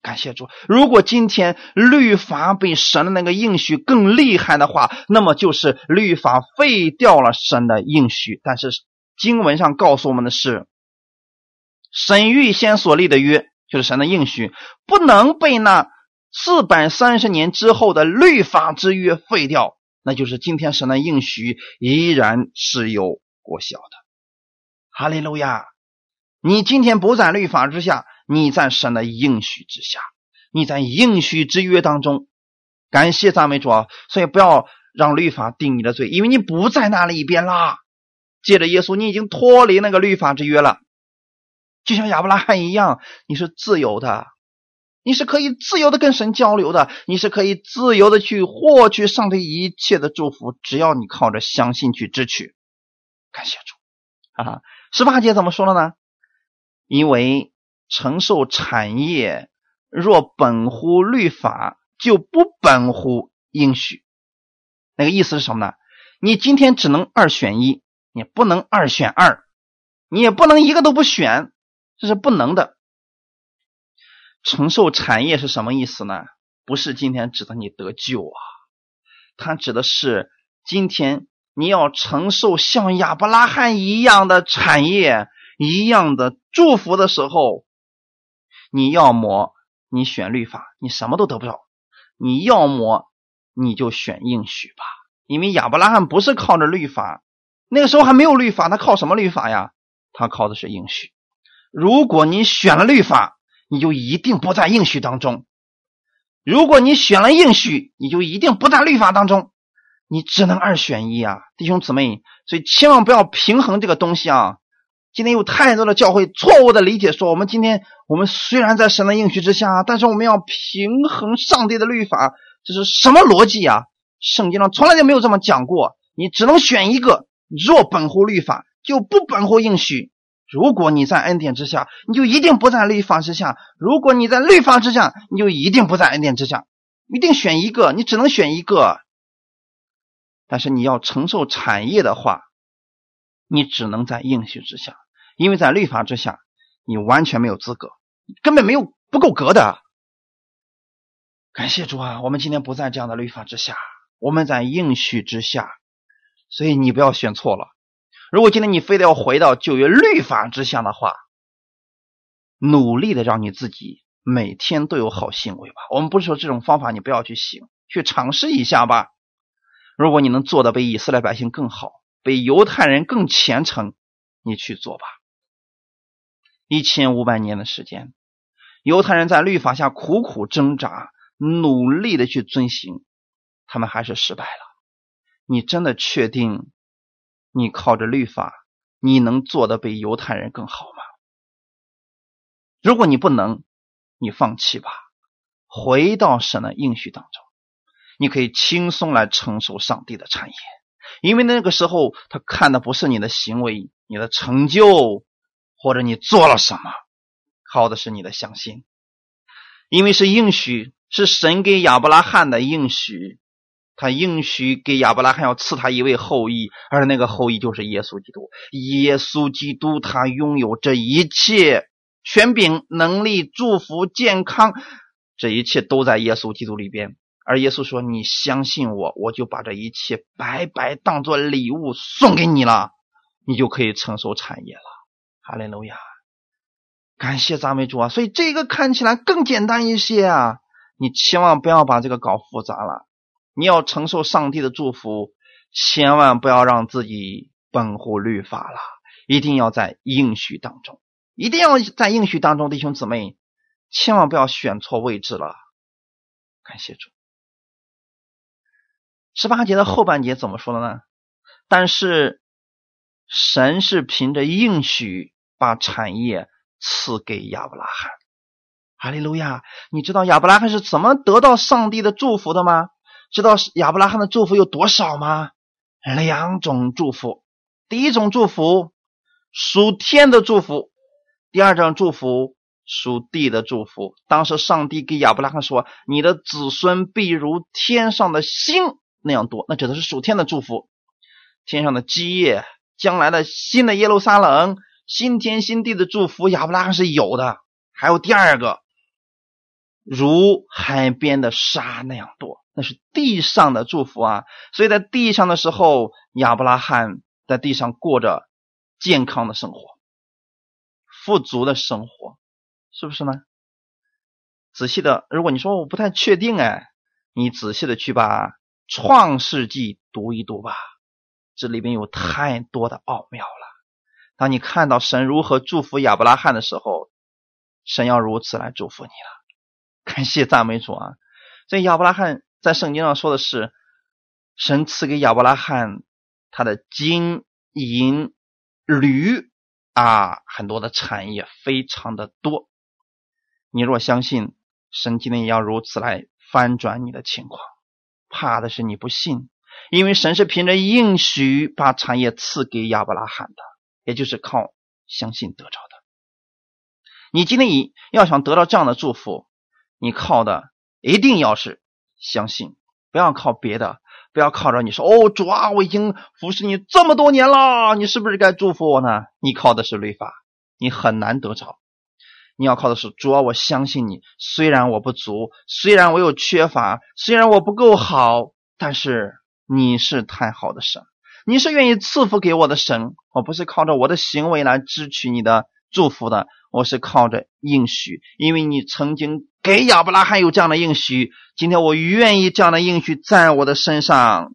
感谢主。如果今天律法比神的那个应许更厉害的话，那么就是律法废掉了神的应许。但是经文上告诉我们的是，神预先所立的约，就是神的应许，不能被那四百三十年之后的律法之约废掉。那就是今天神的应许依然是有果效的，哈利路亚！你今天不在律法之下，你在神的应许之下，你在应许之约当中。感谢赞美主啊！所以不要让律法定你的罪，因为你不在那里边啦。借着耶稣，你已经脱离那个律法之约了，就像亚伯拉罕一样，你是自由的。你是可以自由的跟神交流的，你是可以自由的去获取上帝一切的祝福，只要你靠着相信去支取。感谢主啊！十八节怎么说了呢？因为承受产业若本乎律法，就不本乎应许。那个意思是什么呢？你今天只能二选一，你不能二选二，你也不能一个都不选，这是不能的。承受产业是什么意思呢？不是今天指的你得救啊，它指的是今天你要承受像亚伯拉罕一样的产业、一样的祝福的时候，你要么你选律法，你什么都得不着；你要么你就选应许吧，因为亚伯拉罕不是靠着律法，那个时候还没有律法，他靠什么律法呀？他靠的是应许。如果你选了律法，你就一定不在应许当中；如果你选了应许，你就一定不在律法当中。你只能二选一啊，弟兄姊妹，所以千万不要平衡这个东西啊！今天有太多的教会错误的理解，说我们今天我们虽然在神的应许之下，但是我们要平衡上帝的律法，这是什么逻辑啊？圣经上从来就没有这么讲过。你只能选一个，若本乎律法，就不本乎应许。如果你在恩典之下，你就一定不在律法之下；如果你在律法之下，你就一定不在恩典之下。一定选一个，你只能选一个。但是你要承受产业的话，你只能在应许之下，因为在律法之下，你完全没有资格，根本没有不够格的。感谢主啊，我们今天不在这样的律法之下，我们在应许之下，所以你不要选错了。如果今天你非得要回到旧约律法之下的话，努力的让你自己每天都有好行为吧。我们不是说这种方法你不要去行，去尝试一下吧。如果你能做的比以色列百姓更好，比犹太人更虔诚，你去做吧。一千五百年的时间，犹太人在律法下苦苦挣扎，努力的去遵行，他们还是失败了。你真的确定？你靠着律法，你能做的比犹太人更好吗？如果你不能，你放弃吧，回到神的应许当中，你可以轻松来承受上帝的产业，因为那个时候他看的不是你的行为、你的成就，或者你做了什么，靠的是你的相信，因为是应许，是神给亚伯拉罕的应许。他应许给亚伯拉罕要赐他一位后裔，而那个后裔就是耶稣基督。耶稣基督他拥有这一切权柄、能力、祝福、健康，这一切都在耶稣基督里边。而耶稣说：“你相信我，我就把这一切白白当做礼物送给你了，你就可以承受产业了。”哈利路亚！感谢赞美主啊！所以这个看起来更简单一些啊，你千万不要把这个搞复杂了。你要承受上帝的祝福，千万不要让自己本乎律法了，一定要在应许当中，一定要在应许当中，弟兄姊妹，千万不要选错位置了。感谢主。十八节的后半节怎么说的呢？但是神是凭着应许把产业赐给亚伯拉罕。哈利路亚！你知道亚伯拉罕是怎么得到上帝的祝福的吗？知道亚伯拉罕的祝福有多少吗？两种祝福，第一种祝福属天的祝福，第二种祝福属地的祝福。当时上帝给亚伯拉罕说：“你的子孙必如天上的星那样多。”那指的是属天的祝福，天上的基业，将来的新的耶路撒冷，新天新地的祝福，亚伯拉罕是有的。还有第二个，如海边的沙那样多。那是地上的祝福啊，所以在地上的时候，亚伯拉罕在地上过着健康的生活、富足的生活，是不是呢？仔细的，如果你说我不太确定哎，你仔细的去把《创世纪》读一读吧，这里边有太多的奥妙了。当你看到神如何祝福亚伯拉罕的时候，神要如此来祝福你了。感谢赞美主啊！所以亚伯拉罕。在圣经上说的是，神赐给亚伯拉罕他的金银铝啊，很多的产业非常的多。你若相信神今天也要如此来翻转你的情况，怕的是你不信，因为神是凭着应许把产业赐给亚伯拉罕的，也就是靠相信得着的。你今天你要想得到这样的祝福，你靠的一定要是。相信，不要靠别的，不要靠着你说哦，主啊，我已经服侍你这么多年了，你是不是该祝福我呢？你靠的是律法，你很难得着。你要靠的是主啊，我相信你。虽然我不足，虽然我有缺乏，虽然我不够好，但是你是太好的神，你是愿意赐福给我的神。我不是靠着我的行为来支取你的祝福的，我是靠着应许，因为你曾经给亚伯拉罕有这样的应许。今天我愿意这样的应许在我的身上。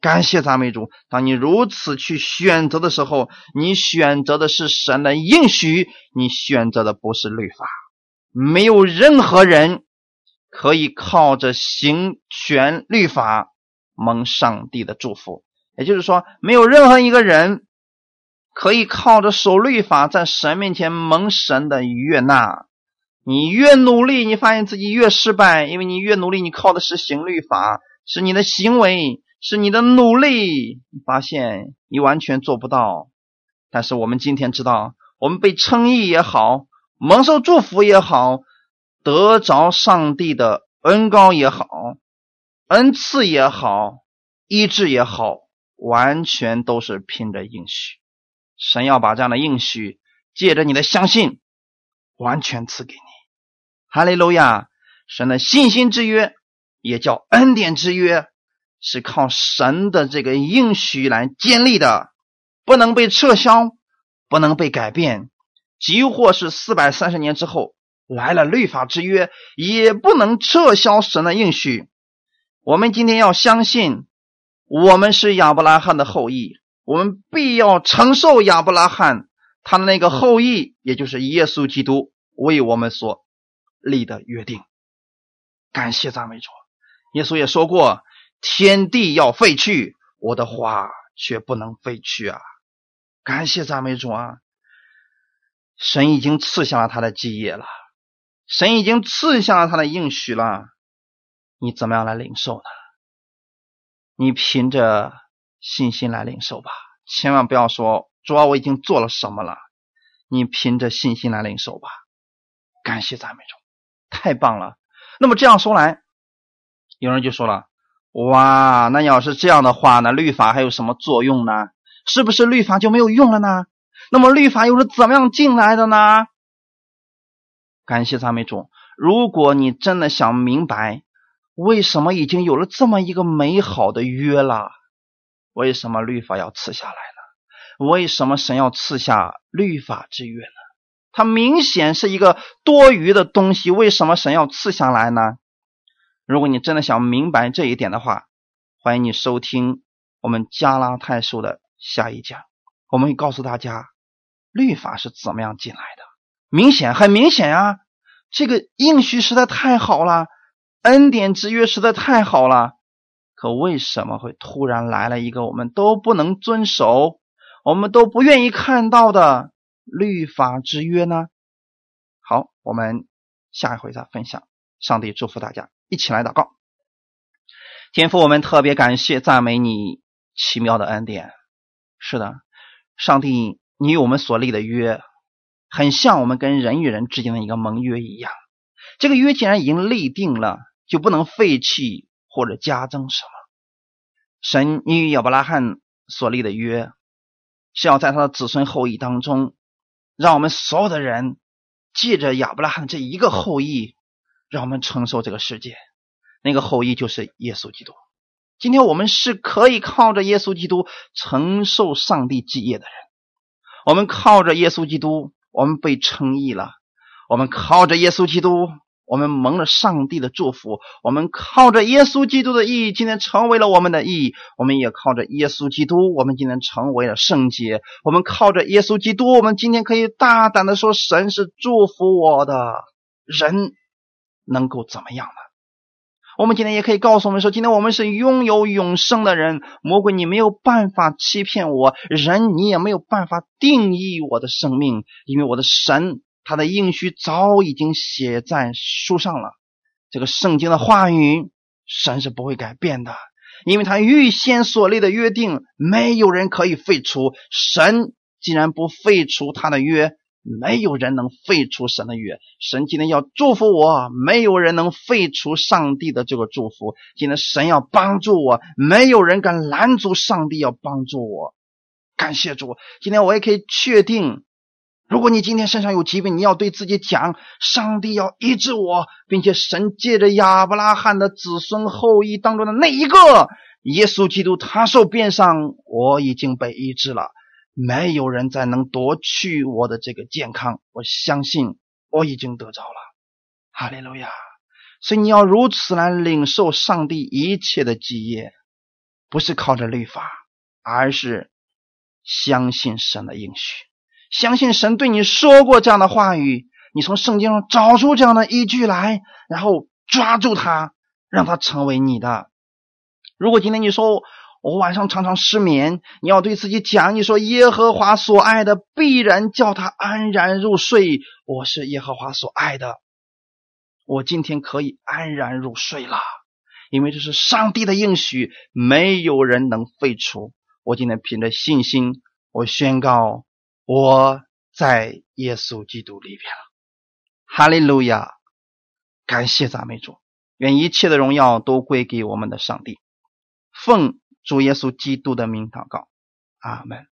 感谢赞美主！当你如此去选择的时候，你选择的是神的应许，你选择的不是律法。没有任何人可以靠着行权律法蒙上帝的祝福，也就是说，没有任何一个人可以靠着守律法在神面前蒙神的悦纳。你越努力，你发现自己越失败，因为你越努力，你靠的是行律法，是你的行为。是你的努力，发现你完全做不到。但是我们今天知道，我们被称义也好，蒙受祝福也好，得着上帝的恩高也好，恩赐也好，医治也好，完全都是凭着应许。神要把这样的应许借着你的相信，完全赐给你。哈利路亚！神的信心之约，也叫恩典之约。是靠神的这个应许来建立的，不能被撤销，不能被改变。即或是四百三十年之后来了律法之约，也不能撤销神的应许。我们今天要相信，我们是亚伯拉罕的后裔，我们必要承受亚伯拉罕他的那个后裔，也就是耶稣基督为我们所立的约定。感谢赞美主，耶稣也说过。天地要废去，我的话却不能废去啊！感谢赞美主啊！神已经赐下了他的基业了，神已经赐下了他的应许了，你怎么样来领受呢？你凭着信心来领受吧，千万不要说主啊，我已经做了什么了。你凭着信心来领受吧。感谢赞美主，太棒了。那么这样说来，有人就说了。哇，那要是这样的话呢？律法还有什么作用呢？是不是律法就没有用了呢？那么律法又是怎么样进来的呢？感谢赞美主！如果你真的想明白，为什么已经有了这么一个美好的约了，为什么律法要赐下来呢？为什么神要赐下律法之约呢？它明显是一个多余的东西，为什么神要赐下来呢？如果你真的想明白这一点的话，欢迎你收听我们加拉太书的下一讲。我们会告诉大家，律法是怎么样进来的。明显，很明显呀，这个应许实在太好了，恩典之约实在太好了。可为什么会突然来了一个我们都不能遵守、我们都不愿意看到的律法之约呢？好，我们下一回再分享。上帝祝福大家。一起来祷告，天父，我们特别感谢赞美你奇妙的恩典。是的，上帝，你与我们所立的约，很像我们跟人与人之间的一个盟约一样。这个约既然已经立定了，就不能废弃或者加增什么。神，你与亚伯拉罕所立的约，是要在他的子孙后裔当中，让我们所有的人借着亚伯拉罕这一个后裔。让我们承受这个世界，那个后裔就是耶稣基督。今天我们是可以靠着耶稣基督承受上帝基业的人。我们靠着耶稣基督，我们被称义了；我们靠着耶稣基督，我们蒙了上帝的祝福；我们靠着耶稣基督的意义，今天成为了我们的意义；我们也靠着耶稣基督，我们今天成为了圣洁；我们靠着耶稣基督，我们今天可以大胆的说：神是祝福我的人。能够怎么样呢？我们今天也可以告诉我们说，今天我们是拥有永生的人。魔鬼，你没有办法欺骗我；人，你也没有办法定义我的生命，因为我的神，他的应许早已经写在书上了。这个圣经的话语，神是不会改变的，因为他预先所立的约定，没有人可以废除。神既然不废除他的约。没有人能废除神的约，神今天要祝福我，没有人能废除上帝的这个祝福。今天神要帮助我，没有人敢拦阻上帝要帮助我。感谢主，今天我也可以确定，如果你今天身上有疾病，你要对自己讲：上帝要医治我，并且神借着亚伯拉罕的子孙后裔当中的那一个耶稣基督，他受鞭伤，我已经被医治了，没有人再能夺去我的这个健康。我相信我已经得着了，哈利路亚。所以你要如此来领受上帝一切的基业，不是靠着律法，而是相信神的应许，相信神对你说过这样的话语，你从圣经上找出这样的依据来，然后抓住它，让它成为你的。如果今天你说我晚上常常失眠，你要对自己讲，你说耶和华所爱的必然叫他安然入睡，我是耶和华所爱的。我今天可以安然入睡了，因为这是上帝的应许，没有人能废除。我今天凭着信心，我宣告我在耶稣基督里边了。哈利路亚！感谢赞美主，愿一切的荣耀都归给我们的上帝。奉主耶稣基督的名祷告，阿门。